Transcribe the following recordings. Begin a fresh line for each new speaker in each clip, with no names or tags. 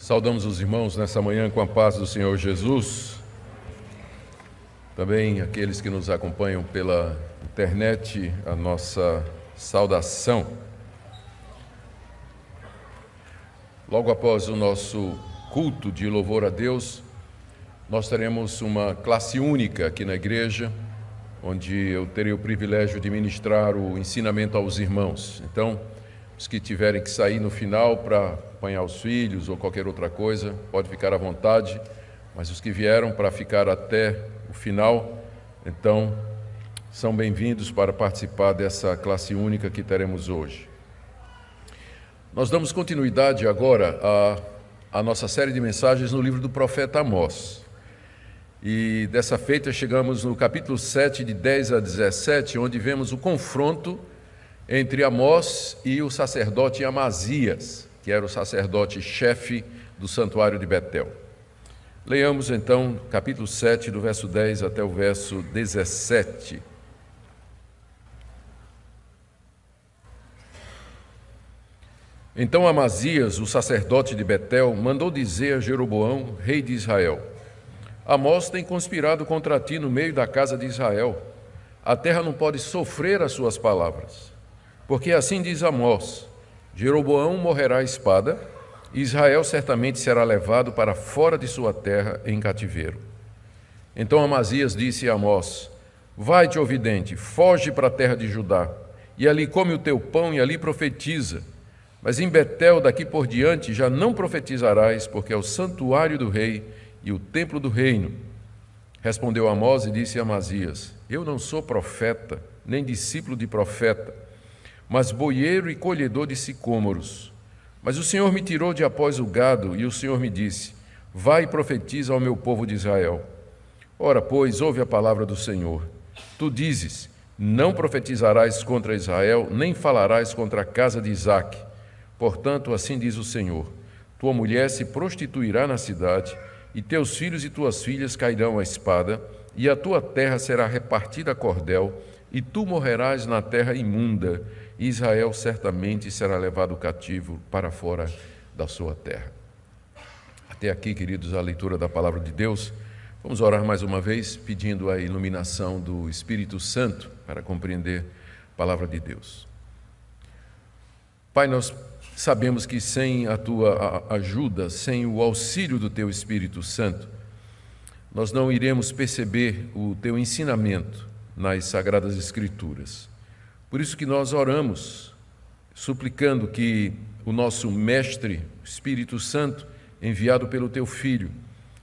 Saudamos os irmãos nessa manhã com a paz do Senhor Jesus. Também aqueles que nos acompanham pela internet, a nossa saudação. Logo após o nosso culto de louvor a Deus, nós teremos uma classe única aqui na igreja, onde eu terei o privilégio de ministrar o ensinamento aos irmãos. Então, os que tiverem que sair no final para apanhar os filhos ou qualquer outra coisa, pode ficar à vontade, mas os que vieram para ficar até o final, então são bem-vindos para participar dessa classe única que teremos hoje. Nós damos continuidade agora à, à nossa série de mensagens no livro do profeta Amós. E dessa feita chegamos no capítulo 7, de 10 a 17, onde vemos o confronto entre Amós e o sacerdote Amazias, que era o sacerdote chefe do santuário de Betel. Leiamos então capítulo 7, do verso 10 até o verso 17. Então Amazias, o sacerdote de Betel, mandou dizer a Jeroboão, rei de Israel: Amós tem conspirado contra ti no meio da casa de Israel. A terra não pode sofrer as suas palavras. Porque assim diz Amós: Jeroboão morrerá a espada, e Israel certamente será levado para fora de sua terra em cativeiro. Então Amazias disse a Amós: Vai-te, ouvidente, foge para a terra de Judá, e ali come o teu pão e ali profetiza. Mas em Betel, daqui por diante, já não profetizarás, porque é o santuário do rei e o templo do reino. Respondeu Amós e disse a Amazias: Eu não sou profeta, nem discípulo de profeta mas boieiro e colhedor de sicômoros. Mas o Senhor me tirou de após o gado, e o Senhor me disse: Vai e profetiza ao meu povo de Israel. Ora, pois, ouve a palavra do Senhor. Tu dizes: Não profetizarás contra Israel, nem falarás contra a casa de Isaque. Portanto, assim diz o Senhor: Tua mulher se prostituirá na cidade, e teus filhos e tuas filhas cairão à espada, e a tua terra será repartida a cordel, e tu morrerás na terra imunda Israel certamente será levado cativo para fora da sua terra. Até aqui, queridos, a leitura da palavra de Deus. Vamos orar mais uma vez, pedindo a iluminação do Espírito Santo para compreender a palavra de Deus. Pai, nós sabemos que sem a tua ajuda, sem o auxílio do teu Espírito Santo, nós não iremos perceber o teu ensinamento nas sagradas Escrituras. Por isso que nós oramos, suplicando que o nosso Mestre, Espírito Santo, enviado pelo Teu Filho,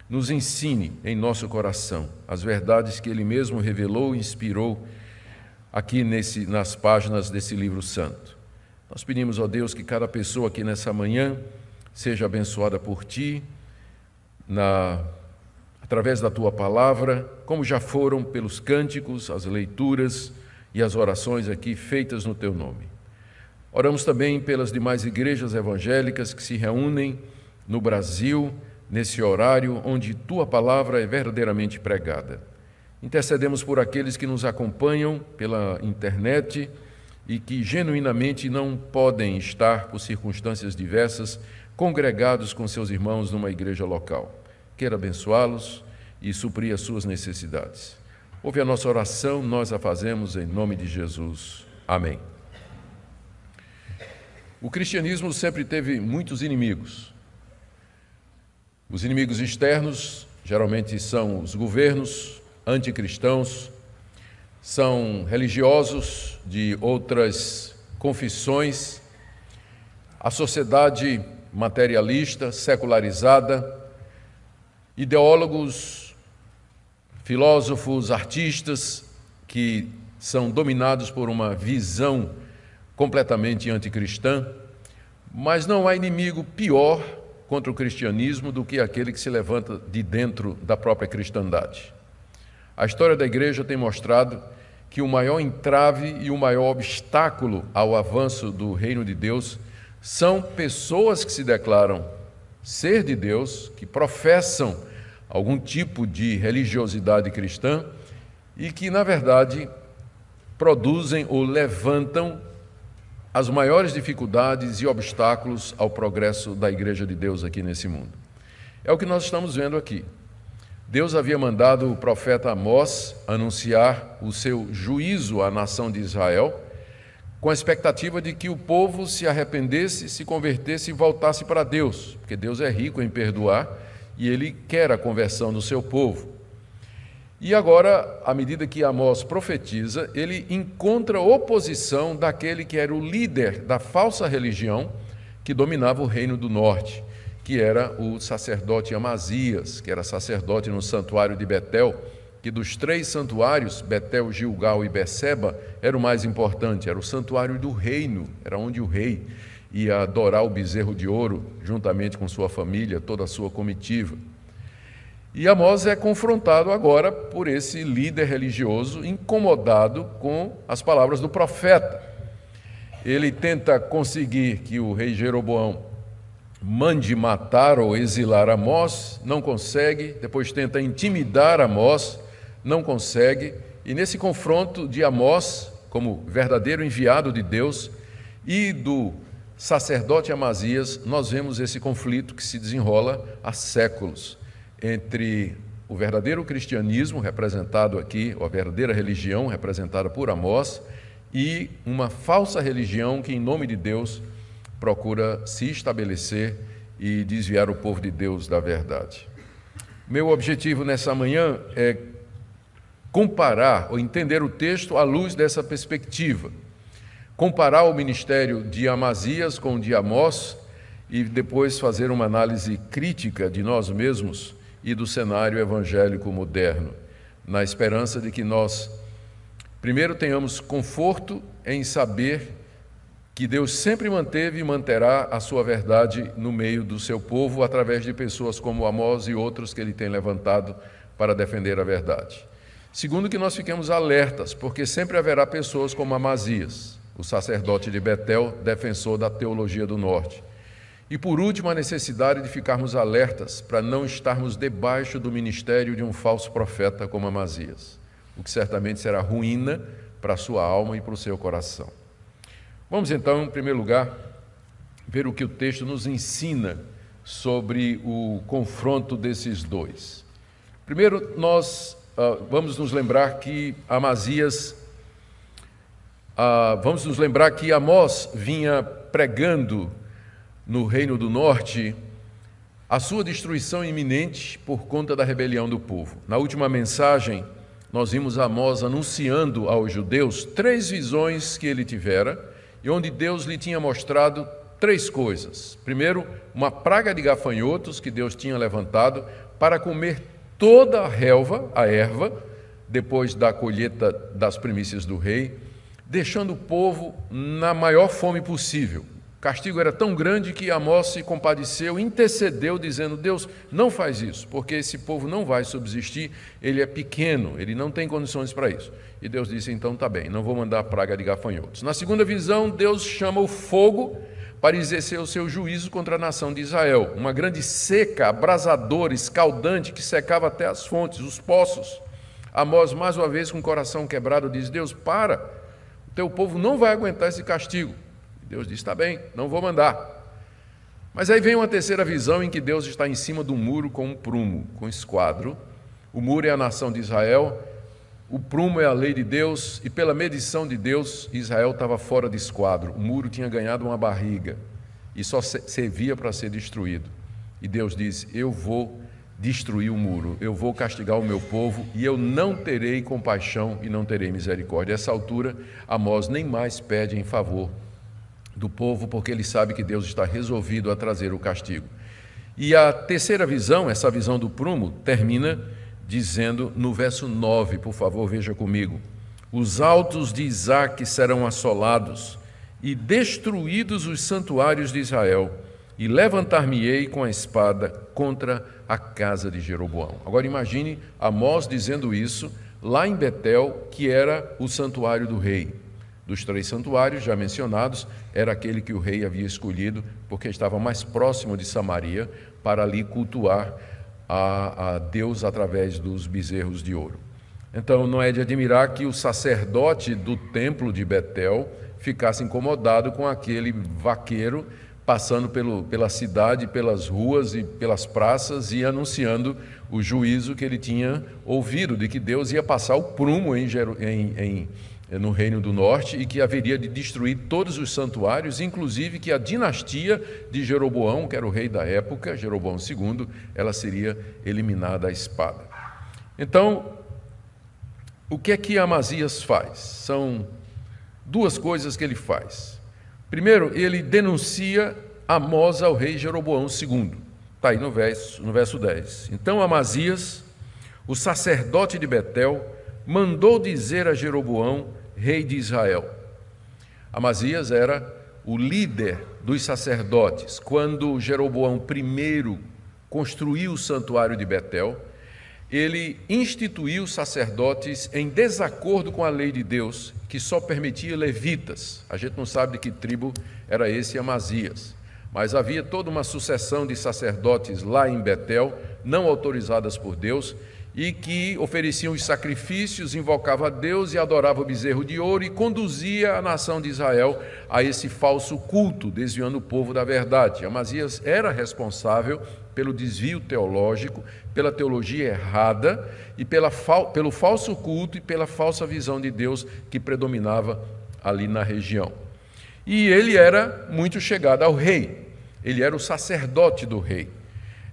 nos ensine em nosso coração as verdades que Ele mesmo revelou e inspirou aqui nesse, nas páginas desse livro santo. Nós pedimos, ó Deus, que cada pessoa aqui nessa manhã seja abençoada por Ti, na, através da Tua palavra, como já foram pelos cânticos, as leituras, e as orações aqui feitas no teu nome. Oramos também pelas demais igrejas evangélicas que se reúnem no Brasil nesse horário onde tua palavra é verdadeiramente pregada. Intercedemos por aqueles que nos acompanham pela internet e que genuinamente não podem estar, por circunstâncias diversas, congregados com seus irmãos numa igreja local. Queira abençoá-los e suprir as suas necessidades. Ouve a nossa oração, nós a fazemos em nome de Jesus. Amém. O cristianismo sempre teve muitos inimigos. Os inimigos externos geralmente são os governos anticristãos, são religiosos de outras confissões, a sociedade materialista, secularizada, ideólogos filósofos, artistas que são dominados por uma visão completamente anticristã, mas não há inimigo pior contra o cristianismo do que aquele que se levanta de dentro da própria cristandade. A história da igreja tem mostrado que o maior entrave e o maior obstáculo ao avanço do reino de Deus são pessoas que se declaram ser de Deus, que professam algum tipo de religiosidade cristã e que, na verdade, produzem ou levantam as maiores dificuldades e obstáculos ao progresso da Igreja de Deus aqui nesse mundo. É o que nós estamos vendo aqui. Deus havia mandado o profeta Amós anunciar o seu juízo à nação de Israel, com a expectativa de que o povo se arrependesse, se convertesse e voltasse para Deus, porque Deus é rico em perdoar e ele quer a conversão do seu povo. E agora, à medida que Amós profetiza, ele encontra oposição daquele que era o líder da falsa religião que dominava o reino do norte, que era o sacerdote Amazias, que era sacerdote no santuário de Betel, que dos três santuários, Betel, Gilgal e Beceba, era o mais importante, era o santuário do reino, era onde o rei ia adorar o bezerro de ouro, juntamente com sua família, toda a sua comitiva. E Amós é confrontado agora por esse líder religioso incomodado com as palavras do profeta. Ele tenta conseguir que o rei Jeroboão mande matar ou exilar Amós, não consegue, depois tenta intimidar Amós, não consegue, e nesse confronto de Amós, como verdadeiro enviado de Deus, e do sacerdote Amazias, nós vemos esse conflito que se desenrola há séculos entre o verdadeiro cristianismo, representado aqui, ou a verdadeira religião, representada por Amós, e uma falsa religião que, em nome de Deus, procura se estabelecer e desviar o povo de Deus da verdade. Meu objetivo nessa manhã é comparar ou entender o texto à luz dessa perspectiva. Comparar o ministério de Amazias com o de Amós e depois fazer uma análise crítica de nós mesmos e do cenário evangélico moderno, na esperança de que nós, primeiro, tenhamos conforto em saber que Deus sempre manteve e manterá a sua verdade no meio do seu povo através de pessoas como Amós e outros que ele tem levantado para defender a verdade. Segundo, que nós fiquemos alertas, porque sempre haverá pessoas como Amazias, o sacerdote de Betel, defensor da teologia do norte e por último, a necessidade de ficarmos alertas para não estarmos debaixo do ministério de um falso profeta como Amazias, o que certamente será ruína para a sua alma e para o seu coração. Vamos então, em primeiro lugar, ver o que o texto nos ensina sobre o confronto desses dois. Primeiro, nós uh, vamos nos lembrar que Amazias, uh, vamos nos lembrar que Amós vinha pregando no Reino do Norte a sua destruição iminente por conta da rebelião do povo. Na última mensagem, nós vimos Amós anunciando aos judeus três visões que ele tivera e onde Deus lhe tinha mostrado três coisas. Primeiro, uma praga de gafanhotos que Deus tinha levantado para comer toda a relva, a erva, depois da colheita das primícias do rei, deixando o povo na maior fome possível castigo era tão grande que Amós se compadeceu, intercedeu, dizendo: Deus, não faz isso, porque esse povo não vai subsistir, ele é pequeno, ele não tem condições para isso. E Deus disse: então tá bem, não vou mandar a praga de gafanhotos. Na segunda visão, Deus chama o fogo para exercer o seu juízo contra a nação de Israel. Uma grande seca, abrasadora, escaldante, que secava até as fontes, os poços. Amós, mais uma vez, com o coração quebrado, diz: Deus, para, o teu povo não vai aguentar esse castigo. Deus diz: está bem, não vou mandar. Mas aí vem uma terceira visão em que Deus está em cima do muro com um prumo, com um esquadro. O muro é a nação de Israel, o prumo é a lei de Deus, e pela medição de Deus, Israel estava fora de esquadro. O muro tinha ganhado uma barriga e só servia para ser destruído. E Deus diz: Eu vou destruir o muro, eu vou castigar o meu povo e eu não terei compaixão e não terei misericórdia. A essa altura, Amós nem mais pede em favor do povo, porque ele sabe que Deus está resolvido a trazer o castigo. E a terceira visão, essa visão do prumo, termina dizendo no verso 9, por favor, veja comigo: Os altos de Isaac serão assolados, e destruídos os santuários de Israel, e levantar-me-ei com a espada contra a casa de Jeroboão. Agora imagine Amós dizendo isso lá em Betel, que era o santuário do rei. Dos três santuários já mencionados, era aquele que o rei havia escolhido, porque estava mais próximo de Samaria, para ali cultuar a, a Deus através dos bezerros de ouro. Então, não é de admirar que o sacerdote do templo de Betel ficasse incomodado com aquele vaqueiro passando pelo, pela cidade, pelas ruas e pelas praças e anunciando o juízo que ele tinha ouvido, de que Deus ia passar o prumo em, em, em, no Reino do Norte e que haveria de destruir todos os santuários, inclusive que a dinastia de Jeroboão, que era o rei da época, Jeroboão II, ela seria eliminada à espada. Então, o que é que Amazias faz? São duas coisas que ele faz. Primeiro, ele denuncia Amós ao rei Jeroboão II. Está aí no verso, no verso 10. Então Amazias, o sacerdote de Betel, mandou dizer a Jeroboão, rei de Israel. Amazias era o líder dos sacerdotes. Quando Jeroboão I construiu o santuário de Betel, ele instituiu sacerdotes em desacordo com a lei de Deus, que só permitia levitas. A gente não sabe de que tribo era esse Amazias. Mas havia toda uma sucessão de sacerdotes lá em Betel, não autorizadas por Deus, e que ofereciam os sacrifícios, invocava a Deus e adorava o bezerro de ouro e conduzia a nação de Israel a esse falso culto, desviando o povo da verdade. Amazias era responsável pelo desvio teológico, pela teologia errada e pela, pelo falso culto e pela falsa visão de Deus que predominava ali na região. E ele era muito chegado ao rei ele era o sacerdote do rei.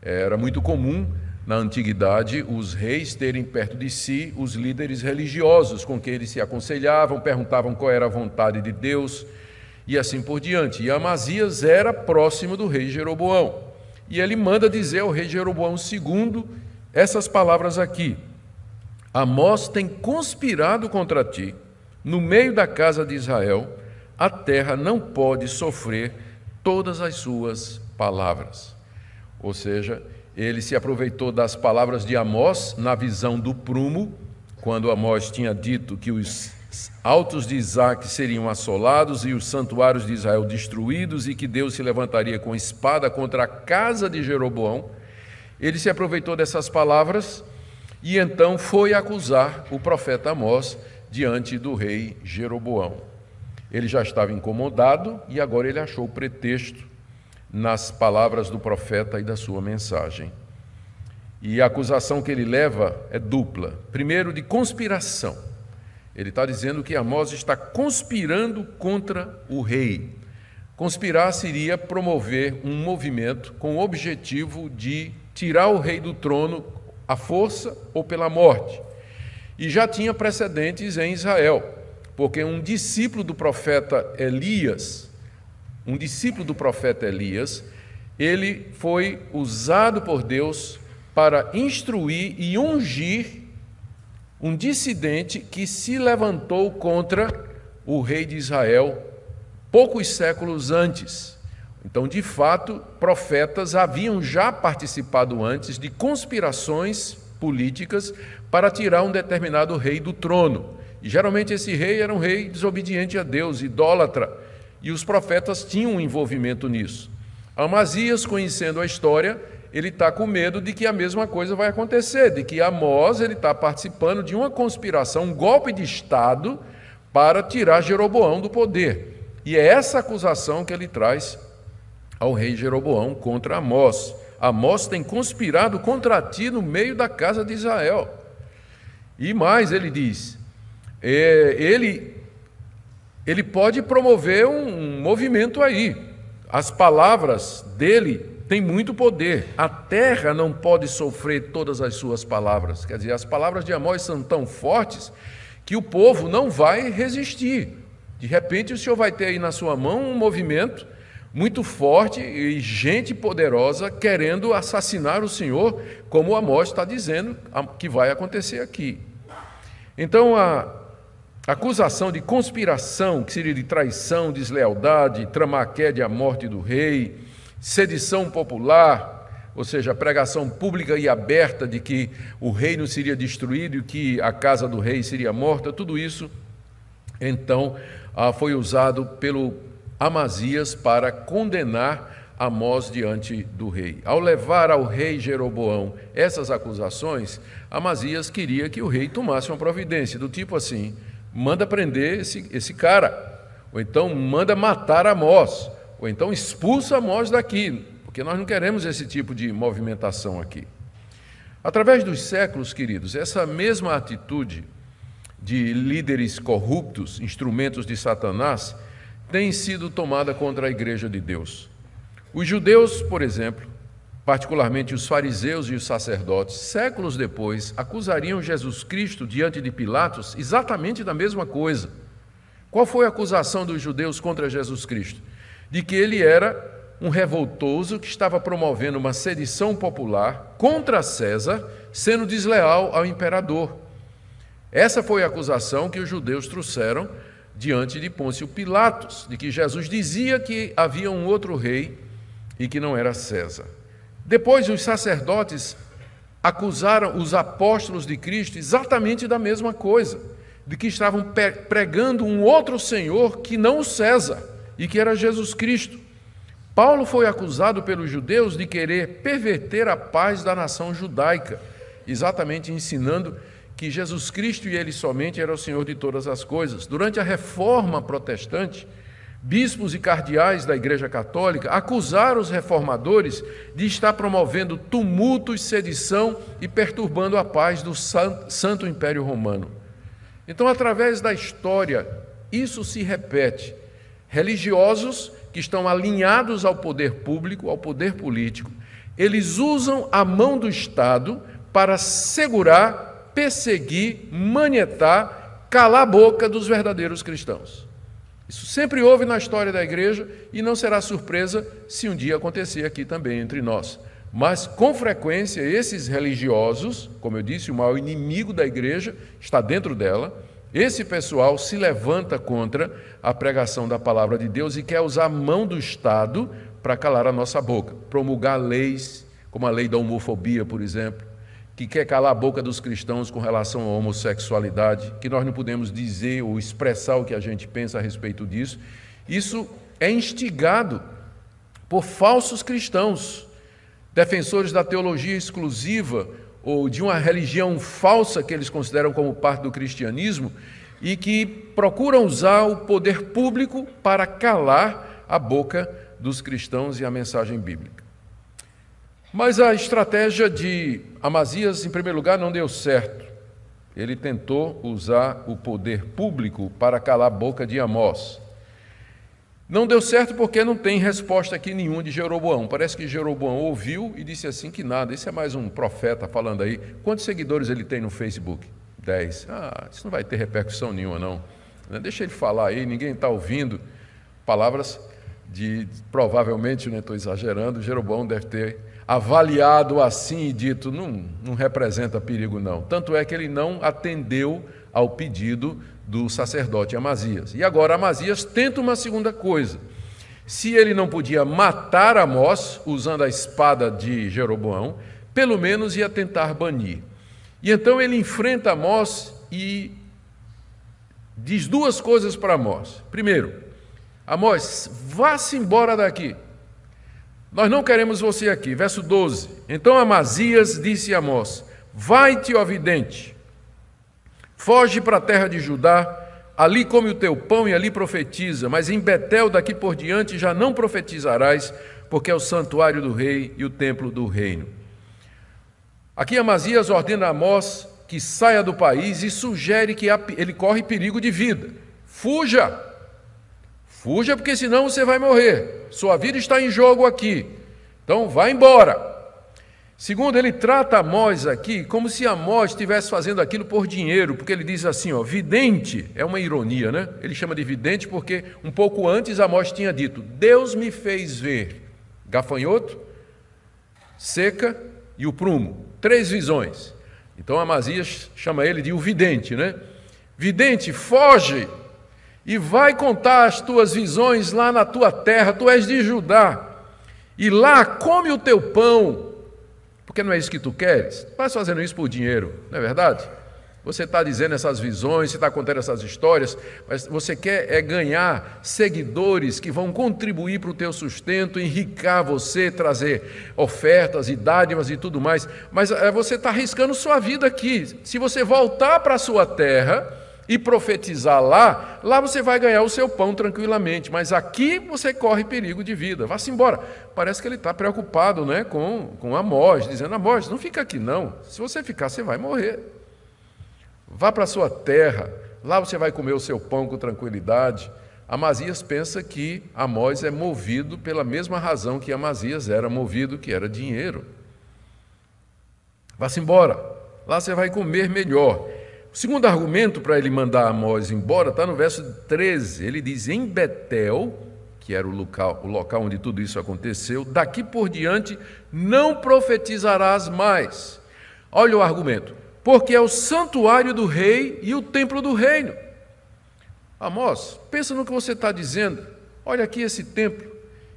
Era muito comum na antiguidade os reis terem perto de si os líderes religiosos com quem eles se aconselhavam, perguntavam qual era a vontade de Deus e assim por diante. E Amazias era próximo do rei Jeroboão. E ele manda dizer ao rei Jeroboão II essas palavras aqui: Amós tem conspirado contra ti, no meio da casa de Israel, a terra não pode sofrer todas as suas palavras. Ou seja, ele se aproveitou das palavras de Amós na visão do prumo, quando Amós tinha dito que os altos de Isaac seriam assolados e os santuários de Israel destruídos e que Deus se levantaria com espada contra a casa de Jeroboão. Ele se aproveitou dessas palavras e então foi acusar o profeta Amós diante do rei Jeroboão. Ele já estava incomodado e agora ele achou pretexto nas palavras do profeta e da sua mensagem. E a acusação que ele leva é dupla. Primeiro, de conspiração. Ele está dizendo que Amós está conspirando contra o rei. Conspirar seria promover um movimento com o objetivo de tirar o rei do trono à força ou pela morte. E já tinha precedentes em Israel porque um discípulo do profeta Elias, um discípulo do profeta Elias, ele foi usado por Deus para instruir e ungir um dissidente que se levantou contra o rei de Israel poucos séculos antes. Então, de fato, profetas haviam já participado antes de conspirações políticas para tirar um determinado rei do trono. E geralmente esse rei era um rei desobediente a Deus, idólatra, e os profetas tinham um envolvimento nisso. Amazias, conhecendo a história, ele está com medo de que a mesma coisa vai acontecer, de que Amós ele está participando de uma conspiração, um golpe de Estado para tirar Jeroboão do poder. E é essa acusação que ele traz ao rei Jeroboão contra Amós. Amós tem conspirado contra ti no meio da casa de Israel. E mais, ele diz: é, ele, ele pode promover um movimento aí. As palavras dele têm muito poder. A terra não pode sofrer todas as suas palavras. Quer dizer, as palavras de Amós são tão fortes que o povo não vai resistir. De repente, o Senhor vai ter aí na sua mão um movimento muito forte e gente poderosa querendo assassinar o Senhor, como Amós está dizendo que vai acontecer aqui. Então, a, acusação de conspiração, que seria de traição, deslealdade, tramar a morte do rei, sedição popular, ou seja, pregação pública e aberta de que o reino seria destruído e que a casa do rei seria morta, tudo isso, então, ah, foi usado pelo Amazias para condenar Amós diante do rei. Ao levar ao rei Jeroboão essas acusações, Amazias queria que o rei tomasse uma providência, do tipo assim: manda prender esse, esse cara. ou então manda matar Amós, ou então expulsa Amós daqui, porque nós não queremos esse tipo de movimentação aqui. Através dos séculos, queridos, essa mesma atitude de líderes corruptos, instrumentos de Satanás, tem sido tomada contra a igreja de Deus. Os judeus, por exemplo, particularmente os fariseus e os sacerdotes, séculos depois, acusariam Jesus Cristo diante de Pilatos exatamente da mesma coisa. Qual foi a acusação dos judeus contra Jesus Cristo? De que ele era um revoltoso que estava promovendo uma sedição popular contra César, sendo desleal ao imperador. Essa foi a acusação que os judeus trouxeram diante de Pôncio Pilatos, de que Jesus dizia que havia um outro rei e que não era César. Depois, os sacerdotes acusaram os apóstolos de Cristo exatamente da mesma coisa, de que estavam pregando um outro Senhor que não o César, e que era Jesus Cristo. Paulo foi acusado pelos judeus de querer perverter a paz da nação judaica, exatamente ensinando que Jesus Cristo e Ele somente era o Senhor de todas as coisas. Durante a reforma protestante, bispos e cardeais da Igreja Católica acusaram os reformadores de estar promovendo tumultos, sedição e perturbando a paz do Santo Império Romano. Então, através da história, isso se repete. Religiosos que estão alinhados ao poder público, ao poder político, eles usam a mão do Estado para segurar perseguir, manietar, calar a boca dos verdadeiros cristãos. Isso sempre houve na história da igreja e não será surpresa se um dia acontecer aqui também entre nós. Mas, com frequência, esses religiosos, como eu disse, o maior inimigo da igreja está dentro dela, esse pessoal se levanta contra a pregação da palavra de Deus e quer usar a mão do Estado para calar a nossa boca, promulgar leis, como a lei da homofobia, por exemplo, que quer calar a boca dos cristãos com relação à homossexualidade, que nós não podemos dizer ou expressar o que a gente pensa a respeito disso. Isso é instigado por falsos cristãos, defensores da teologia exclusiva ou de uma religião falsa que eles consideram como parte do cristianismo e que procuram usar o poder público para calar a boca dos cristãos e a mensagem bíblica. Mas a estratégia de Amazias, em primeiro lugar, não deu certo. Ele tentou usar o poder público para calar a boca de Amós. Não deu certo porque não tem resposta aqui nenhuma de Jeroboão. Parece que Jeroboão ouviu e disse assim que nada. Esse é mais um profeta falando aí. Quantos seguidores ele tem no Facebook? Dez. Ah, isso não vai ter repercussão nenhuma, não. Deixa ele falar aí, ninguém está ouvindo. Palavras de, provavelmente, não né, estou exagerando, Jeroboão deve ter avaliado assim e dito, não, não representa perigo não. Tanto é que ele não atendeu ao pedido do sacerdote Amazias. E agora Amazias tenta uma segunda coisa. Se ele não podia matar Amós usando a espada de Jeroboão, pelo menos ia tentar banir. E então ele enfrenta Amós e diz duas coisas para Amós. Primeiro, Amós, vá-se embora daqui. Nós não queremos você aqui. Verso 12. Então Amazias disse a Amós: Vai-te, ó vidente, foge para a terra de Judá, ali come o teu pão e ali profetiza, mas em Betel daqui por diante já não profetizarás, porque é o santuário do rei e o templo do reino. Aqui Amazias ordena a Amós que saia do país e sugere que ele corre perigo de vida. Fuja! Fuja, porque senão você vai morrer. Sua vida está em jogo aqui. Então, vá embora. Segundo, ele trata Amós aqui como se Amós estivesse fazendo aquilo por dinheiro, porque ele diz assim, ó, vidente, é uma ironia, né? Ele chama de vidente porque um pouco antes Amós tinha dito: Deus me fez ver gafanhoto, seca e o prumo. Três visões. Então Amazias chama ele de o vidente, né? Vidente, foge e vai contar as tuas visões lá na tua terra, tu és de Judá, e lá come o teu pão, porque não é isso que tu queres. Estás fazendo isso por dinheiro, não é verdade? Você está dizendo essas visões, você está contando essas histórias, mas você quer é ganhar seguidores que vão contribuir para o teu sustento, enricar você, trazer ofertas e dádivas e tudo mais. Mas é, você está arriscando sua vida aqui. Se você voltar para a sua terra, e profetizar lá, lá você vai ganhar o seu pão tranquilamente, mas aqui você corre perigo de vida. Vá-se embora. Parece que ele está preocupado né, com, com Amós, dizendo: Amós, não fica aqui não. Se você ficar, você vai morrer. Vá para a sua terra, lá você vai comer o seu pão com tranquilidade. Amazias pensa que Amós é movido pela mesma razão que Amazias era movido, que era dinheiro. Vá-se embora, lá você vai comer melhor. O segundo argumento para ele mandar Amós embora está no verso 13. Ele diz: Em Betel, que era o local, o local onde tudo isso aconteceu, daqui por diante não profetizarás mais. Olha o argumento: porque é o santuário do rei e o templo do reino. Amós, pensa no que você está dizendo. Olha aqui esse templo.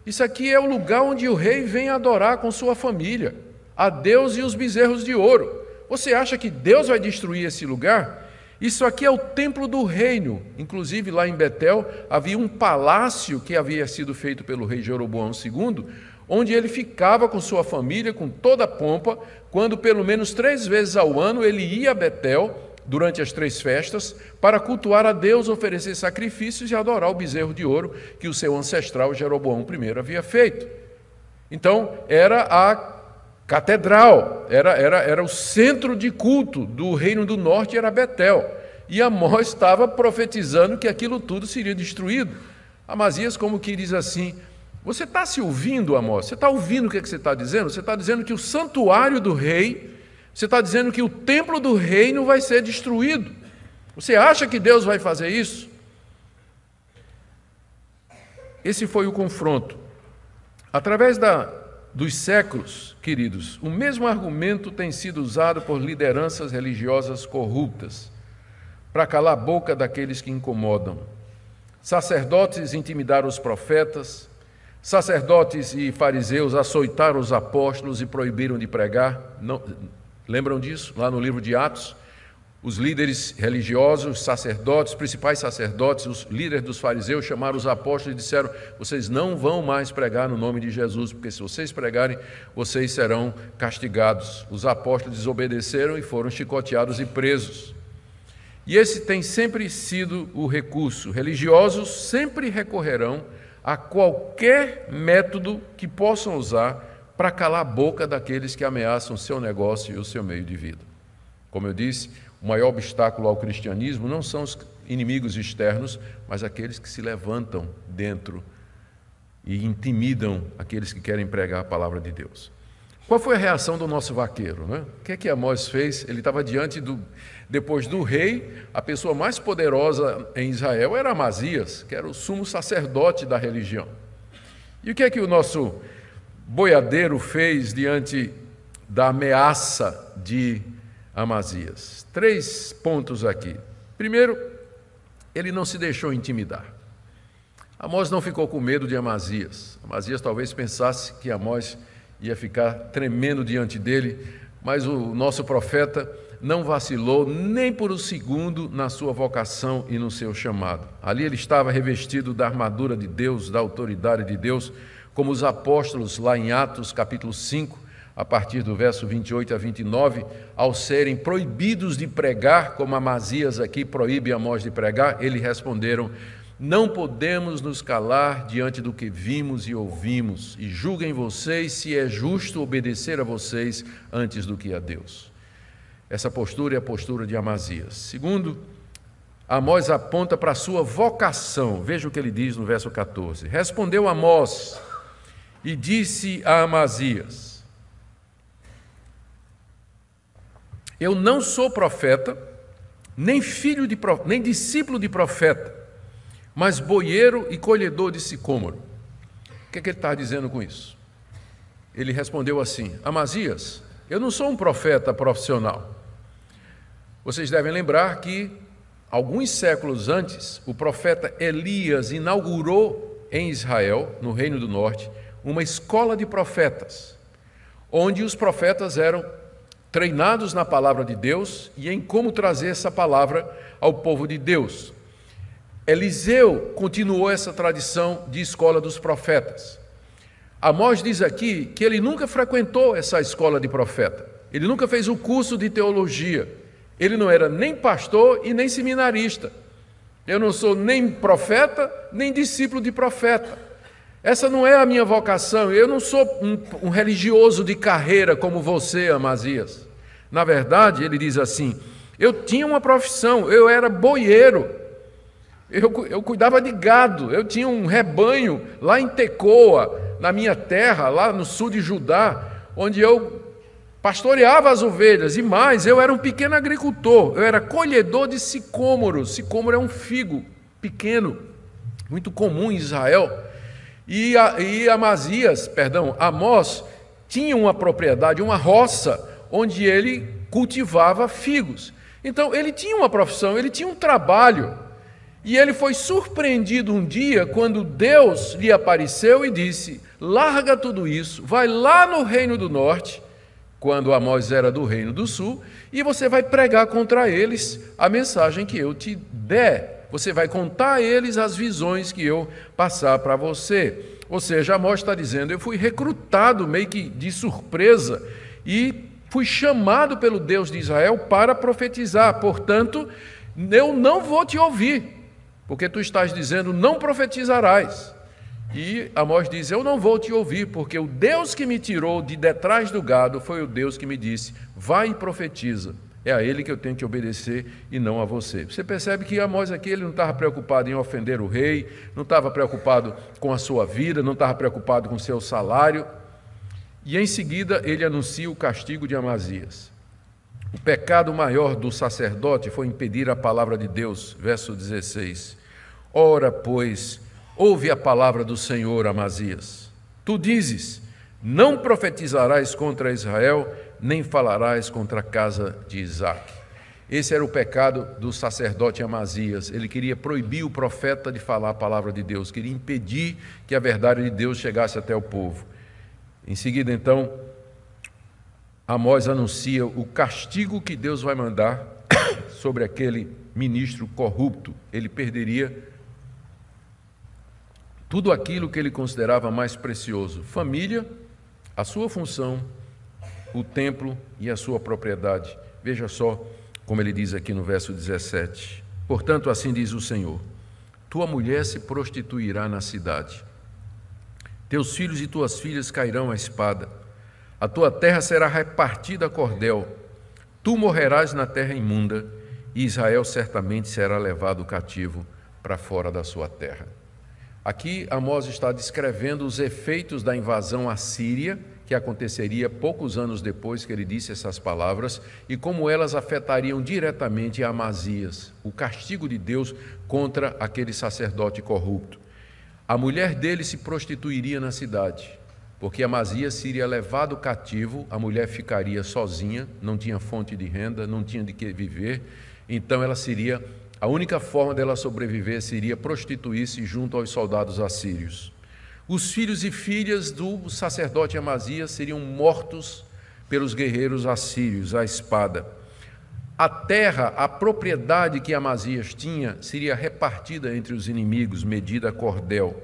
Isso aqui é o lugar onde o rei vem adorar com sua família, a Deus e os bezerros de ouro. Você acha que Deus vai destruir esse lugar? Isso aqui é o templo do reino. Inclusive, lá em Betel havia um palácio que havia sido feito pelo rei Jeroboão II, onde ele ficava com sua família, com toda a pompa, quando pelo menos três vezes ao ano ele ia a Betel, durante as três festas, para cultuar a Deus, oferecer sacrifícios e adorar o bezerro de ouro que o seu ancestral Jeroboão I havia feito. Então, era a catedral, era, era, era o centro de culto do Reino do Norte, era Betel. E Amós estava profetizando que aquilo tudo seria destruído. Amazias, como que diz assim: Você está se ouvindo, Amós? Você está ouvindo o que, é que você está dizendo? Você está dizendo que o santuário do rei, você está dizendo que o templo do reino vai ser destruído. Você acha que Deus vai fazer isso? Esse foi o confronto. Através da dos séculos, queridos, o mesmo argumento tem sido usado por lideranças religiosas corruptas para calar a boca daqueles que incomodam. Sacerdotes intimidaram os profetas, sacerdotes e fariseus açoitaram os apóstolos e proibiram de pregar. Não, lembram disso? Lá no livro de Atos? Os líderes religiosos, os sacerdotes, principais sacerdotes, os líderes dos fariseus chamaram os apóstolos e disseram: Vocês não vão mais pregar no nome de Jesus, porque se vocês pregarem, vocês serão castigados. Os apóstolos desobedeceram e foram chicoteados e presos. E esse tem sempre sido o recurso. Religiosos sempre recorrerão a qualquer método que possam usar para calar a boca daqueles que ameaçam o seu negócio e o seu meio de vida. Como eu disse, o maior obstáculo ao cristianismo não são os inimigos externos, mas aqueles que se levantam dentro e intimidam aqueles que querem pregar a palavra de Deus. Qual foi a reação do nosso vaqueiro? Né? O que é que Amós fez? Ele estava diante do, depois do rei, a pessoa mais poderosa em Israel era Amazias, que era o sumo sacerdote da religião. E o que é que o nosso boiadeiro fez diante da ameaça de Amazias. Três pontos aqui. Primeiro, ele não se deixou intimidar. Amós não ficou com medo de Amazias. Amazias talvez pensasse que Amós ia ficar tremendo diante dele, mas o nosso profeta não vacilou nem por um segundo na sua vocação e no seu chamado. Ali ele estava revestido da armadura de Deus, da autoridade de Deus, como os apóstolos lá em Atos capítulo 5, a partir do verso 28 a 29, ao serem proibidos de pregar, como Amazias aqui proíbe Amós de pregar, eles responderam: Não podemos nos calar diante do que vimos e ouvimos, e julguem vocês se é justo obedecer a vocês antes do que a Deus. Essa postura é a postura de Amazias. Segundo, Amós aponta para a sua vocação. Veja o que ele diz no verso 14: Respondeu Amós e disse a Amazias: Eu não sou profeta, nem filho de nem discípulo de profeta, mas boieiro e colhedor de sicômoro. O que, é que ele está dizendo com isso? Ele respondeu assim: Amazias, eu não sou um profeta profissional. Vocês devem lembrar que, alguns séculos antes, o profeta Elias inaugurou em Israel, no Reino do Norte, uma escola de profetas, onde os profetas eram treinados na palavra de Deus e em como trazer essa palavra ao povo de Deus. Eliseu continuou essa tradição de escola dos profetas. Amós diz aqui que ele nunca frequentou essa escola de profeta, ele nunca fez o curso de teologia, Ele não era nem pastor e nem seminarista. Eu não sou nem profeta, nem discípulo de profeta. Essa não é a minha vocação. Eu não sou um, um religioso de carreira como você, Amazias. Na verdade, ele diz assim: eu tinha uma profissão, eu era boieiro. Eu, eu cuidava de gado, eu tinha um rebanho lá em Tecoa, na minha terra, lá no sul de Judá, onde eu pastoreava as ovelhas, e mais, eu era um pequeno agricultor, eu era colhedor de sicômoros. Sicômoro é um figo pequeno, muito comum em Israel. E, a, e Amazias, perdão, Amós, tinha uma propriedade, uma roça, onde ele cultivava figos. Então, ele tinha uma profissão, ele tinha um trabalho. E ele foi surpreendido um dia quando Deus lhe apareceu e disse: Larga tudo isso, vai lá no reino do norte quando Amós era do reino do sul, e você vai pregar contra eles a mensagem que eu te der. Você vai contar a eles as visões que eu passar para você. Ou seja, Amós está dizendo: eu fui recrutado meio que de surpresa e fui chamado pelo Deus de Israel para profetizar. Portanto, eu não vou te ouvir, porque tu estás dizendo: não profetizarás. E Amós diz: Eu não vou te ouvir, porque o Deus que me tirou de detrás do gado foi o Deus que me disse: Vai e profetiza. É a ele que eu tenho que obedecer e não a você. Você percebe que Amós aqui ele não estava preocupado em ofender o rei, não estava preocupado com a sua vida, não estava preocupado com o seu salário. E em seguida ele anuncia o castigo de Amazias. O pecado maior do sacerdote foi impedir a palavra de Deus, verso 16. Ora, pois, Ouve a palavra do Senhor, Amazias. Tu dizes: Não profetizarás contra Israel, nem falarás contra a casa de Isaac. Esse era o pecado do sacerdote Amazias. Ele queria proibir o profeta de falar a palavra de Deus, queria impedir que a verdade de Deus chegasse até o povo. Em seguida, então, Amós anuncia o castigo que Deus vai mandar sobre aquele ministro corrupto. Ele perderia tudo aquilo que ele considerava mais precioso: família, a sua função, o templo e a sua propriedade. Veja só como ele diz aqui no verso 17: Portanto, assim diz o Senhor: Tua mulher se prostituirá na cidade, teus filhos e tuas filhas cairão à espada, a tua terra será repartida a cordel, tu morrerás na terra imunda, e Israel certamente será levado cativo para fora da sua terra. Aqui Amós está descrevendo os efeitos da invasão assíria, que aconteceria poucos anos depois que ele disse essas palavras, e como elas afetariam diretamente Amazias, o castigo de Deus contra aquele sacerdote corrupto. A mulher dele se prostituiria na cidade, porque Amazias seria levado cativo, a mulher ficaria sozinha, não tinha fonte de renda, não tinha de que viver, então ela seria a única forma dela sobreviver seria prostituir-se junto aos soldados assírios. Os filhos e filhas do sacerdote Amazias seriam mortos pelos guerreiros assírios à espada. A terra, a propriedade que Amazias tinha, seria repartida entre os inimigos, medida a cordel.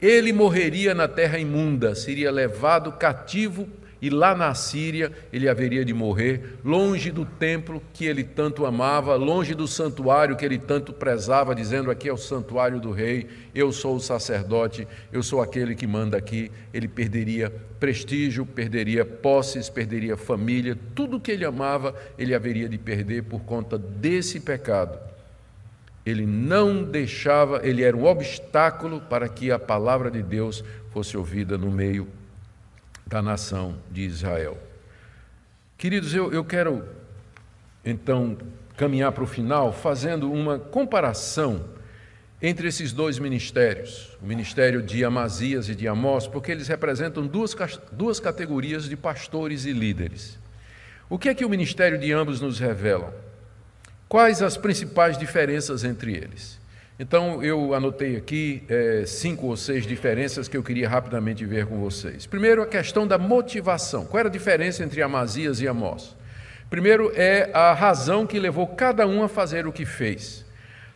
Ele morreria na terra imunda, seria levado cativo e lá na Síria ele haveria de morrer, longe do templo que ele tanto amava, longe do santuário que ele tanto prezava, dizendo: Aqui é o santuário do rei, eu sou o sacerdote, eu sou aquele que manda aqui. Ele perderia prestígio, perderia posses, perderia família, tudo que ele amava, ele haveria de perder por conta desse pecado. Ele não deixava, ele era um obstáculo para que a palavra de Deus fosse ouvida no meio da nação de Israel. Queridos, eu, eu quero então caminhar para o final fazendo uma comparação entre esses dois ministérios, o ministério de Amazias e de Amós, porque eles representam duas, duas categorias de pastores e líderes. O que é que o ministério de ambos nos revela? Quais as principais diferenças entre eles? Então, eu anotei aqui é, cinco ou seis diferenças que eu queria rapidamente ver com vocês. Primeiro, a questão da motivação. Qual era a diferença entre Amazias e Amós? Primeiro, é a razão que levou cada um a fazer o que fez.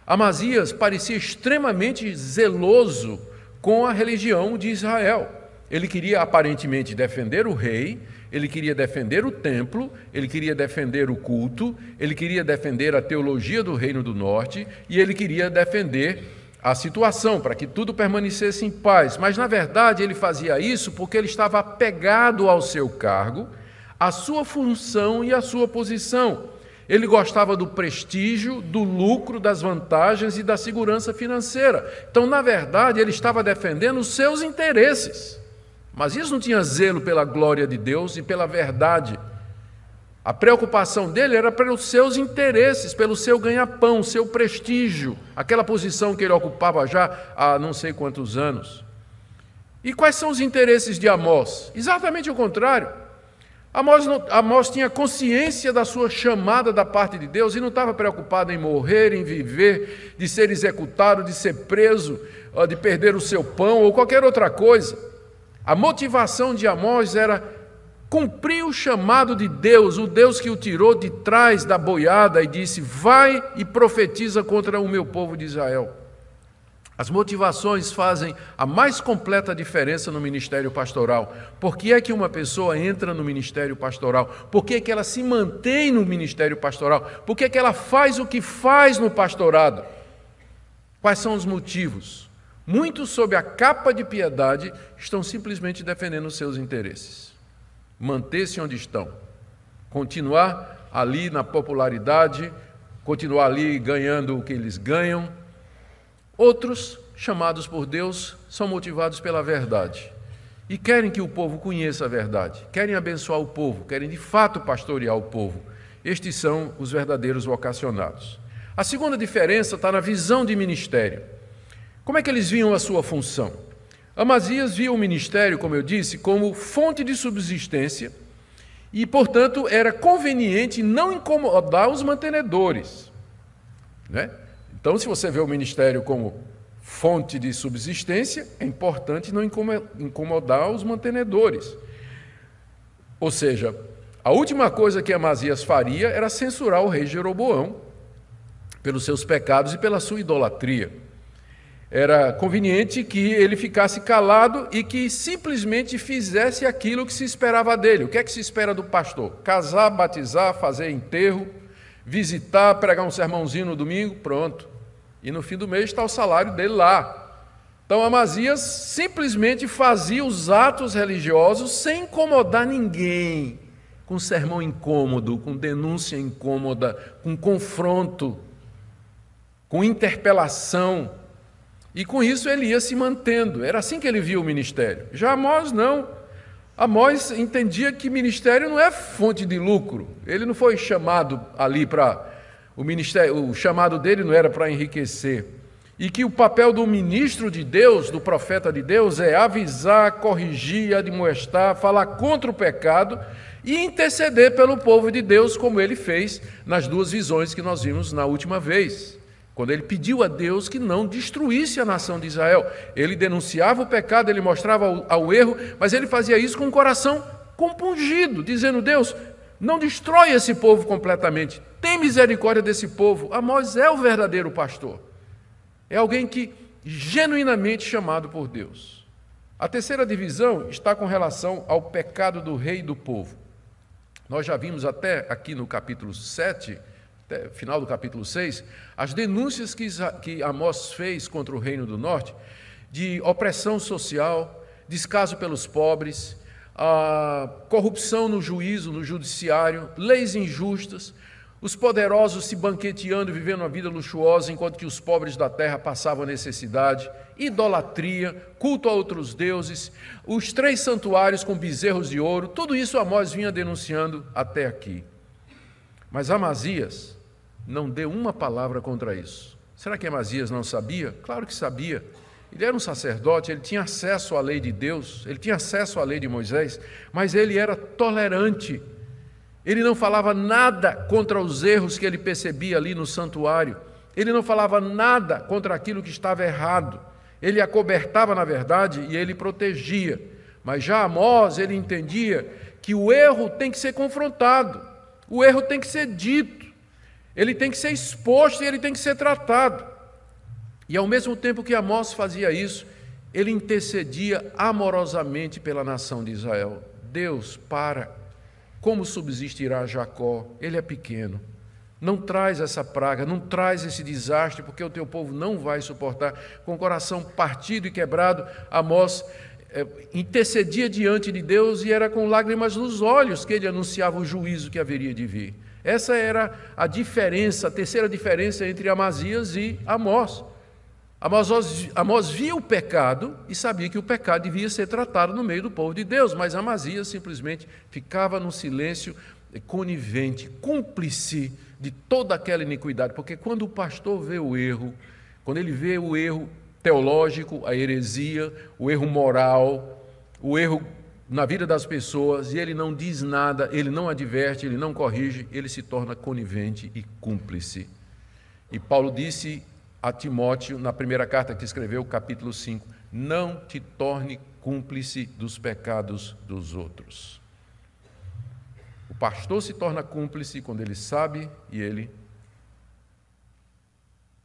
Amazias parecia extremamente zeloso com a religião de Israel. Ele queria aparentemente defender o rei, ele queria defender o templo, ele queria defender o culto, ele queria defender a teologia do Reino do Norte e ele queria defender a situação para que tudo permanecesse em paz. Mas na verdade ele fazia isso porque ele estava apegado ao seu cargo, à sua função e à sua posição. Ele gostava do prestígio, do lucro, das vantagens e da segurança financeira. Então, na verdade, ele estava defendendo os seus interesses. Mas isso não tinha zelo pela glória de Deus e pela verdade. A preocupação dele era pelos seus interesses, pelo seu ganha-pão, seu prestígio, aquela posição que ele ocupava já há não sei quantos anos. E quais são os interesses de Amós? Exatamente o contrário. Amós, não, Amós tinha consciência da sua chamada da parte de Deus e não estava preocupado em morrer, em viver, de ser executado, de ser preso, de perder o seu pão ou qualquer outra coisa. A motivação de Amós era cumprir o chamado de Deus, o Deus que o tirou de trás da boiada e disse: Vai e profetiza contra o meu povo de Israel. As motivações fazem a mais completa diferença no ministério pastoral. Por que é que uma pessoa entra no ministério pastoral? Por que é que ela se mantém no ministério pastoral? Por que é que ela faz o que faz no pastorado? Quais são os motivos? Muitos, sob a capa de piedade, estão simplesmente defendendo os seus interesses. Manter-se onde estão. Continuar ali na popularidade, continuar ali ganhando o que eles ganham. Outros, chamados por Deus, são motivados pela verdade e querem que o povo conheça a verdade, querem abençoar o povo, querem de fato pastorear o povo. Estes são os verdadeiros vocacionados. A segunda diferença está na visão de ministério. Como é que eles viam a sua função? Amazias via o ministério, como eu disse, como fonte de subsistência e, portanto, era conveniente não incomodar os mantenedores. Né? Então, se você vê o ministério como fonte de subsistência, é importante não incomodar os mantenedores. Ou seja, a última coisa que Amazias faria era censurar o rei Jeroboão pelos seus pecados e pela sua idolatria. Era conveniente que ele ficasse calado e que simplesmente fizesse aquilo que se esperava dele. O que é que se espera do pastor? Casar, batizar, fazer enterro, visitar, pregar um sermãozinho no domingo, pronto. E no fim do mês está o salário dele lá. Então Amazias simplesmente fazia os atos religiosos sem incomodar ninguém, com sermão incômodo, com denúncia incômoda, com confronto, com interpelação. E com isso ele ia se mantendo. Era assim que ele via o ministério. Já Amós não. Amós entendia que ministério não é fonte de lucro. Ele não foi chamado ali para o ministério, o chamado dele não era para enriquecer. E que o papel do ministro de Deus, do profeta de Deus, é avisar, corrigir, admoestar, falar contra o pecado e interceder pelo povo de Deus, como ele fez nas duas visões que nós vimos na última vez. Quando ele pediu a Deus que não destruísse a nação de Israel, ele denunciava o pecado, ele mostrava ao, erro, mas ele fazia isso com o coração compungido, dizendo: Deus, não destrói esse povo completamente, tem misericórdia desse povo. Amós é o verdadeiro pastor, é alguém que genuinamente chamado por Deus. A terceira divisão está com relação ao pecado do rei e do povo. Nós já vimos até aqui no capítulo 7 final do capítulo 6, as denúncias que, que Amós fez contra o Reino do Norte de opressão social, descaso pelos pobres, a corrupção no juízo, no judiciário, leis injustas, os poderosos se banqueteando e vivendo uma vida luxuosa enquanto que os pobres da terra passavam necessidade, idolatria, culto a outros deuses, os três santuários com bezerros de ouro, tudo isso Amós vinha denunciando até aqui. Mas Amazias, não deu uma palavra contra isso. Será que Amazias não sabia? Claro que sabia. Ele era um sacerdote, ele tinha acesso à lei de Deus, ele tinha acesso à lei de Moisés, mas ele era tolerante. Ele não falava nada contra os erros que ele percebia ali no santuário. Ele não falava nada contra aquilo que estava errado. Ele acobertava na verdade e ele protegia. Mas já Amós, ele entendia que o erro tem que ser confrontado, o erro tem que ser dito ele tem que ser exposto e ele tem que ser tratado. E ao mesmo tempo que Amós fazia isso, ele intercedia amorosamente pela nação de Israel. Deus, para. Como subsistirá Jacó? Ele é pequeno. Não traz essa praga, não traz esse desastre, porque o teu povo não vai suportar. Com o coração partido e quebrado, Amós é, intercedia diante de Deus e era com lágrimas nos olhos que ele anunciava o juízo que haveria de vir. Essa era a diferença, a terceira diferença entre Amazias e Amós. Amós, Amós via o pecado e sabia que o pecado devia ser tratado no meio do povo de Deus, mas Amazias simplesmente ficava no silêncio conivente, cúmplice de toda aquela iniquidade, porque quando o pastor vê o erro, quando ele vê o erro, teológico, a heresia, o erro moral, o erro na vida das pessoas e ele não diz nada, ele não adverte, ele não corrige, ele se torna conivente e cúmplice. E Paulo disse a Timóteo, na primeira carta que escreveu, capítulo 5, não te torne cúmplice dos pecados dos outros. O pastor se torna cúmplice quando ele sabe e ele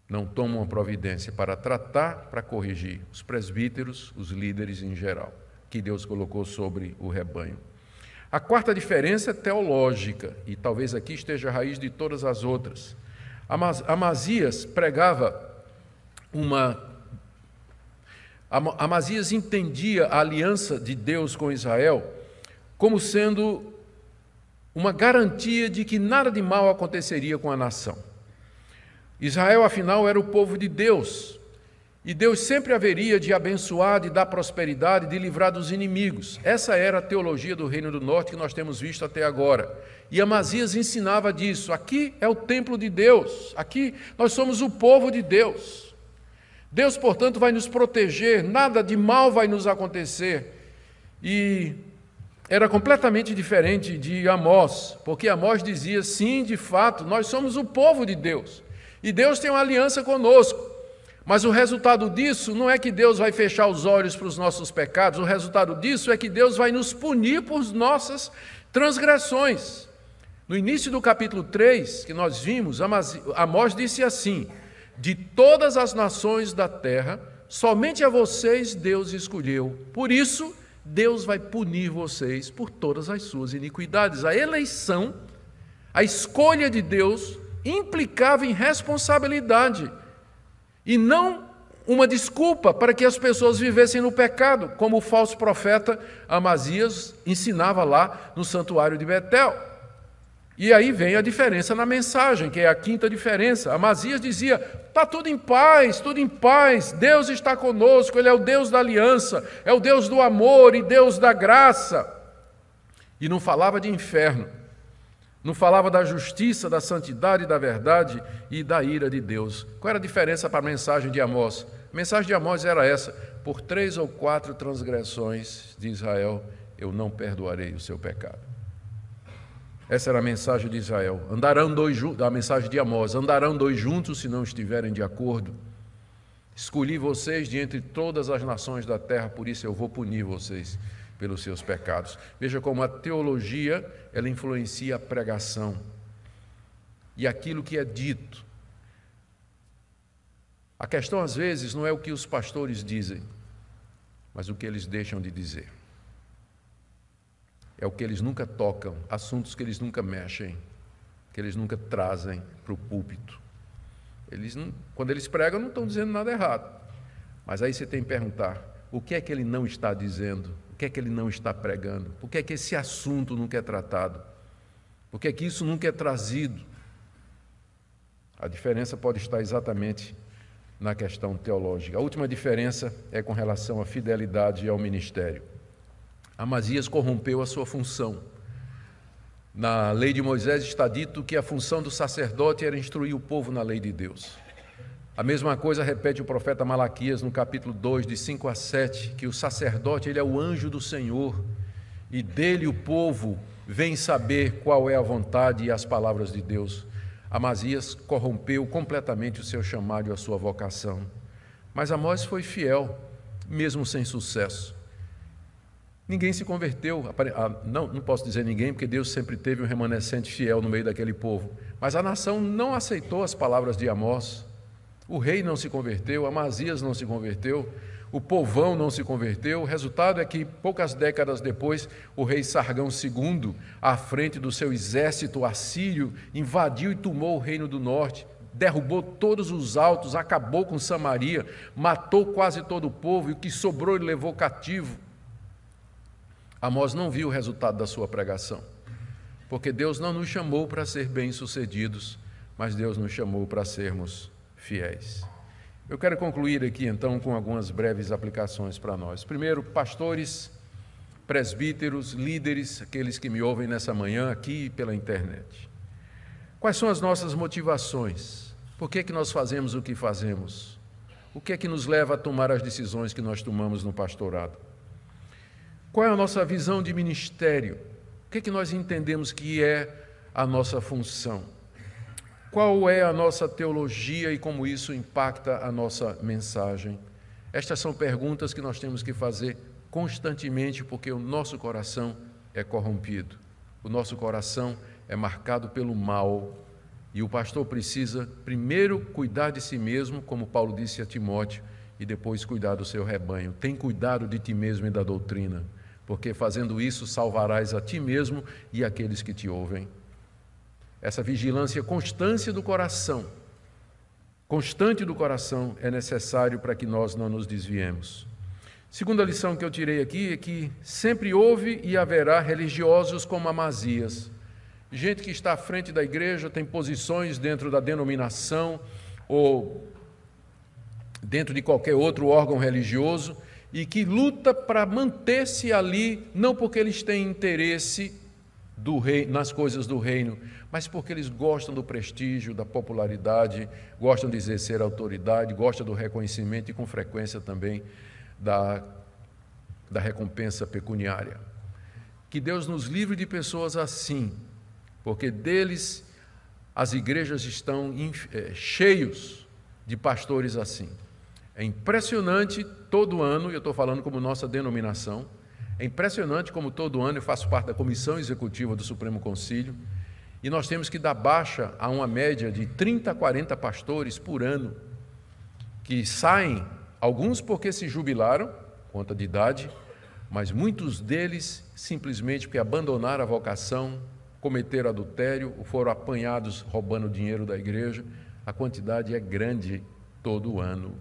não toma uma providência para tratar, para corrigir os presbíteros, os líderes em geral, que Deus colocou sobre o rebanho. A quarta diferença é teológica, e talvez aqui esteja a raiz de todas as outras. Amazias pregava uma. Amazias entendia a aliança de Deus com Israel como sendo uma garantia de que nada de mal aconteceria com a nação. Israel, afinal, era o povo de Deus. E Deus sempre haveria de abençoar, de dar prosperidade, de livrar dos inimigos. Essa era a teologia do Reino do Norte que nós temos visto até agora. E Amazias ensinava disso. Aqui é o templo de Deus. Aqui nós somos o povo de Deus. Deus, portanto, vai nos proteger, nada de mal vai nos acontecer. E era completamente diferente de Amós, porque Amós dizia: sim, de fato, nós somos o povo de Deus. E Deus tem uma aliança conosco. Mas o resultado disso não é que Deus vai fechar os olhos para os nossos pecados, o resultado disso é que Deus vai nos punir por nossas transgressões. No início do capítulo 3, que nós vimos, Amós disse assim: De todas as nações da terra, somente a vocês Deus escolheu. Por isso, Deus vai punir vocês por todas as suas iniquidades. A eleição, a escolha de Deus implicava em responsabilidade e não uma desculpa para que as pessoas vivessem no pecado, como o falso profeta Amazias ensinava lá no santuário de Betel. E aí vem a diferença na mensagem, que é a quinta diferença. Amazias dizia: está tudo em paz, tudo em paz, Deus está conosco, Ele é o Deus da aliança, é o Deus do amor e Deus da graça. E não falava de inferno, não falava da justiça, da santidade, da verdade e da ira de Deus. Qual era a diferença para a mensagem de Amós? A mensagem de Amós era essa: por três ou quatro transgressões de Israel, eu não perdoarei o seu pecado. Essa era a mensagem de Israel. Andarão dois a mensagem de Amós: andarão dois juntos se não estiverem de acordo. Escolhi vocês de entre todas as nações da terra, por isso eu vou punir vocês pelos seus pecados. Veja como a teologia, ela influencia a pregação. E aquilo que é dito. A questão às vezes não é o que os pastores dizem, mas o que eles deixam de dizer. É o que eles nunca tocam, assuntos que eles nunca mexem, que eles nunca trazem para o púlpito. Eles não, quando eles pregam, não estão dizendo nada errado. Mas aí você tem que perguntar: o que é que ele não está dizendo? Que é que ele não está pregando? Por que é que esse assunto nunca é tratado? Por que é que isso nunca é trazido? A diferença pode estar exatamente na questão teológica. A última diferença é com relação à fidelidade ao ministério. Amazias corrompeu a sua função. Na lei de Moisés está dito que a função do sacerdote era instruir o povo na lei de Deus. A mesma coisa repete o profeta Malaquias no capítulo 2, de 5 a 7, que o sacerdote ele é o anjo do Senhor e dele o povo vem saber qual é a vontade e as palavras de Deus. Amazias corrompeu completamente o seu chamado e a sua vocação. Mas Amós foi fiel, mesmo sem sucesso. Ninguém se converteu, não, não posso dizer ninguém, porque Deus sempre teve um remanescente fiel no meio daquele povo. Mas a nação não aceitou as palavras de Amós. O rei não se converteu, Amazias não se converteu, o povão não se converteu. O resultado é que, poucas décadas depois, o rei Sargão II, à frente do seu exército assírio, invadiu e tomou o reino do norte, derrubou todos os altos, acabou com Samaria, matou quase todo o povo e o que sobrou ele levou cativo. Amós não viu o resultado da sua pregação, porque Deus não nos chamou para ser bem-sucedidos, mas Deus nos chamou para sermos fiéis. Eu quero concluir aqui então com algumas breves aplicações para nós. Primeiro, pastores, presbíteros, líderes, aqueles que me ouvem nessa manhã aqui pela internet. Quais são as nossas motivações? Por que, que nós fazemos o que fazemos? O que é que nos leva a tomar as decisões que nós tomamos no pastorado? Qual é a nossa visão de ministério? O que é que nós entendemos que é a nossa função? Qual é a nossa teologia e como isso impacta a nossa mensagem? Estas são perguntas que nós temos que fazer constantemente, porque o nosso coração é corrompido, o nosso coração é marcado pelo mal. E o pastor precisa primeiro cuidar de si mesmo, como Paulo disse a Timóteo, e depois cuidar do seu rebanho. Tem cuidado de ti mesmo e da doutrina, porque fazendo isso salvarás a ti mesmo e aqueles que te ouvem essa vigilância constante do coração, constante do coração, é necessário para que nós não nos desviemos. Segunda lição que eu tirei aqui é que sempre houve e haverá religiosos como Amazias, gente que está à frente da igreja, tem posições dentro da denominação ou dentro de qualquer outro órgão religioso e que luta para manter-se ali, não porque eles têm interesse do rei, nas coisas do reino, mas porque eles gostam do prestígio, da popularidade, gostam de exercer autoridade, gostam do reconhecimento e, com frequência, também da, da recompensa pecuniária. Que Deus nos livre de pessoas assim, porque deles as igrejas estão é, cheios de pastores assim. É impressionante todo ano, e eu estou falando como nossa denominação, é impressionante como todo ano eu faço parte da comissão executiva do Supremo Concílio e nós temos que dar baixa a uma média de 30 a 40 pastores por ano que saem, alguns porque se jubilaram, conta de idade, mas muitos deles simplesmente porque abandonaram a vocação, cometeram adultério ou foram apanhados roubando dinheiro da igreja. A quantidade é grande todo ano.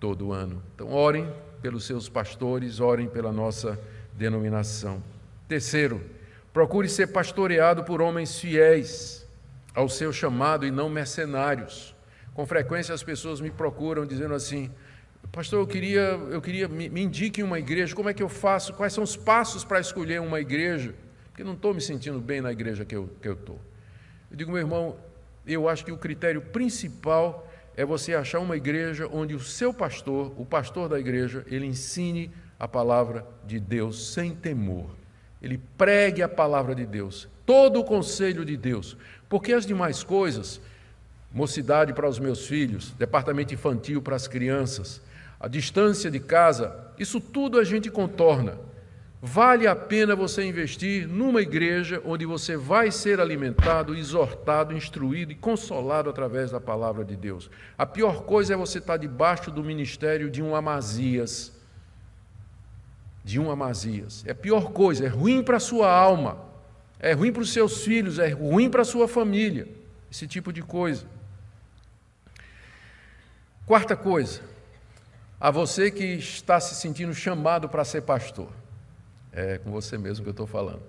Todo ano. Então, orem pelos seus pastores, orem pela nossa denominação. Terceiro, Procure ser pastoreado por homens fiéis ao seu chamado e não mercenários. Com frequência as pessoas me procuram dizendo assim: Pastor, eu queria, eu queria me, me indique uma igreja, como é que eu faço? Quais são os passos para escolher uma igreja? Porque não estou me sentindo bem na igreja que eu estou. Que eu, eu digo, meu irmão, eu acho que o critério principal é você achar uma igreja onde o seu pastor, o pastor da igreja, ele ensine a palavra de Deus sem temor ele pregue a palavra de Deus, todo o conselho de Deus, porque as demais coisas, mocidade para os meus filhos, departamento infantil para as crianças, a distância de casa, isso tudo a gente contorna. Vale a pena você investir numa igreja onde você vai ser alimentado, exortado, instruído e consolado através da palavra de Deus. A pior coisa é você estar debaixo do ministério de um Amazias, de um Amazias. É a pior coisa, é ruim para a sua alma, é ruim para os seus filhos, é ruim para a sua família, esse tipo de coisa. Quarta coisa, a você que está se sentindo chamado para ser pastor, é com você mesmo que eu estou falando.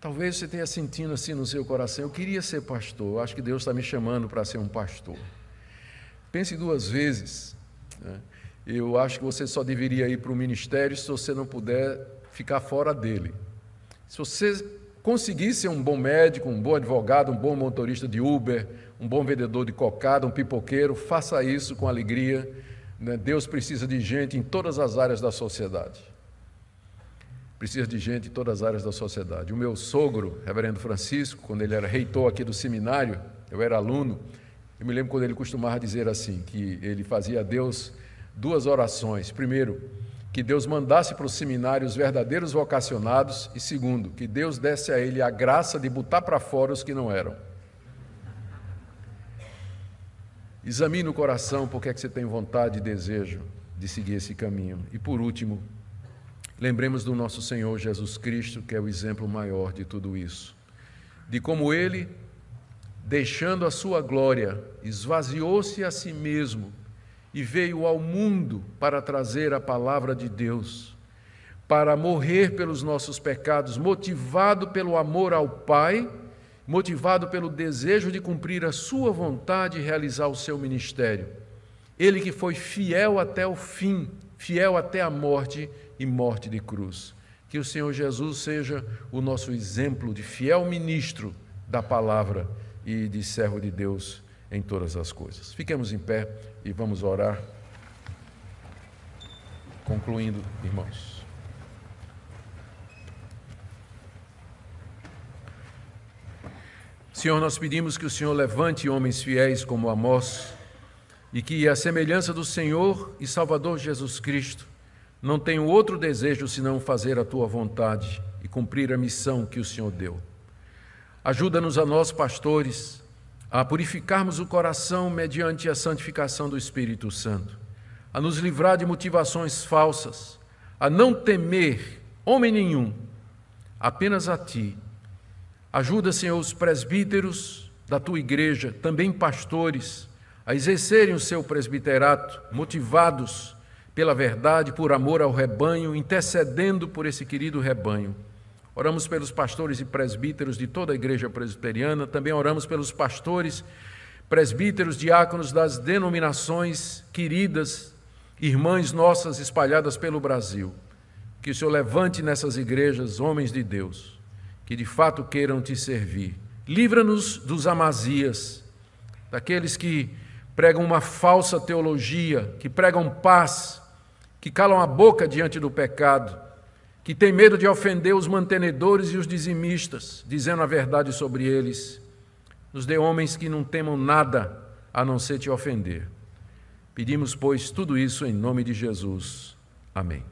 Talvez você tenha sentindo assim no seu coração, eu queria ser pastor, acho que Deus está me chamando para ser um pastor. Pense duas vezes. Né? eu acho que você só deveria ir para o ministério se você não puder ficar fora dele. Se você conseguir ser um bom médico, um bom advogado, um bom motorista de Uber, um bom vendedor de cocada, um pipoqueiro, faça isso com alegria. Né? Deus precisa de gente em todas as áreas da sociedade. Precisa de gente em todas as áreas da sociedade. O meu sogro, reverendo Francisco, quando ele era reitor aqui do seminário, eu era aluno, eu me lembro quando ele costumava dizer assim, que ele fazia a Deus duas orações. Primeiro, que Deus mandasse para o seminário os verdadeiros vocacionados, e segundo, que Deus desse a ele a graça de botar para fora os que não eram. Examine o coração porque é que você tem vontade e desejo de seguir esse caminho. E por último, lembremos do nosso Senhor Jesus Cristo, que é o exemplo maior de tudo isso. De como ele, deixando a sua glória, esvaziou-se a si mesmo e veio ao mundo para trazer a palavra de Deus, para morrer pelos nossos pecados, motivado pelo amor ao Pai, motivado pelo desejo de cumprir a sua vontade e realizar o seu ministério. Ele que foi fiel até o fim, fiel até a morte e morte de cruz. Que o Senhor Jesus seja o nosso exemplo de fiel ministro da palavra e de servo de Deus em todas as coisas. Fiquemos em pé e vamos orar. Concluindo, irmãos. Senhor, nós pedimos que o Senhor levante homens fiéis como Amós e que, a semelhança do Senhor e Salvador Jesus Cristo, não tenham outro desejo senão fazer a tua vontade e cumprir a missão que o Senhor deu. Ajuda-nos a nós, pastores, a purificarmos o coração mediante a santificação do Espírito Santo, a nos livrar de motivações falsas, a não temer homem nenhum, apenas a Ti. Ajuda, Senhor, os presbíteros da Tua igreja, também pastores, a exercerem o seu presbiterato, motivados pela verdade, por amor ao rebanho, intercedendo por esse querido rebanho. Oramos pelos pastores e presbíteros de toda a igreja presbiteriana, também oramos pelos pastores, presbíteros, diáconos das denominações queridas, irmãs nossas espalhadas pelo Brasil. Que o Senhor levante nessas igrejas homens de Deus, que de fato queiram te servir. Livra-nos dos amazias, daqueles que pregam uma falsa teologia, que pregam paz, que calam a boca diante do pecado, que têm medo de ofender os mantenedores e os dizimistas, dizendo a verdade sobre eles. Nos dê homens que não temam nada a não ser te ofender. Pedimos, pois, tudo isso em nome de Jesus. Amém.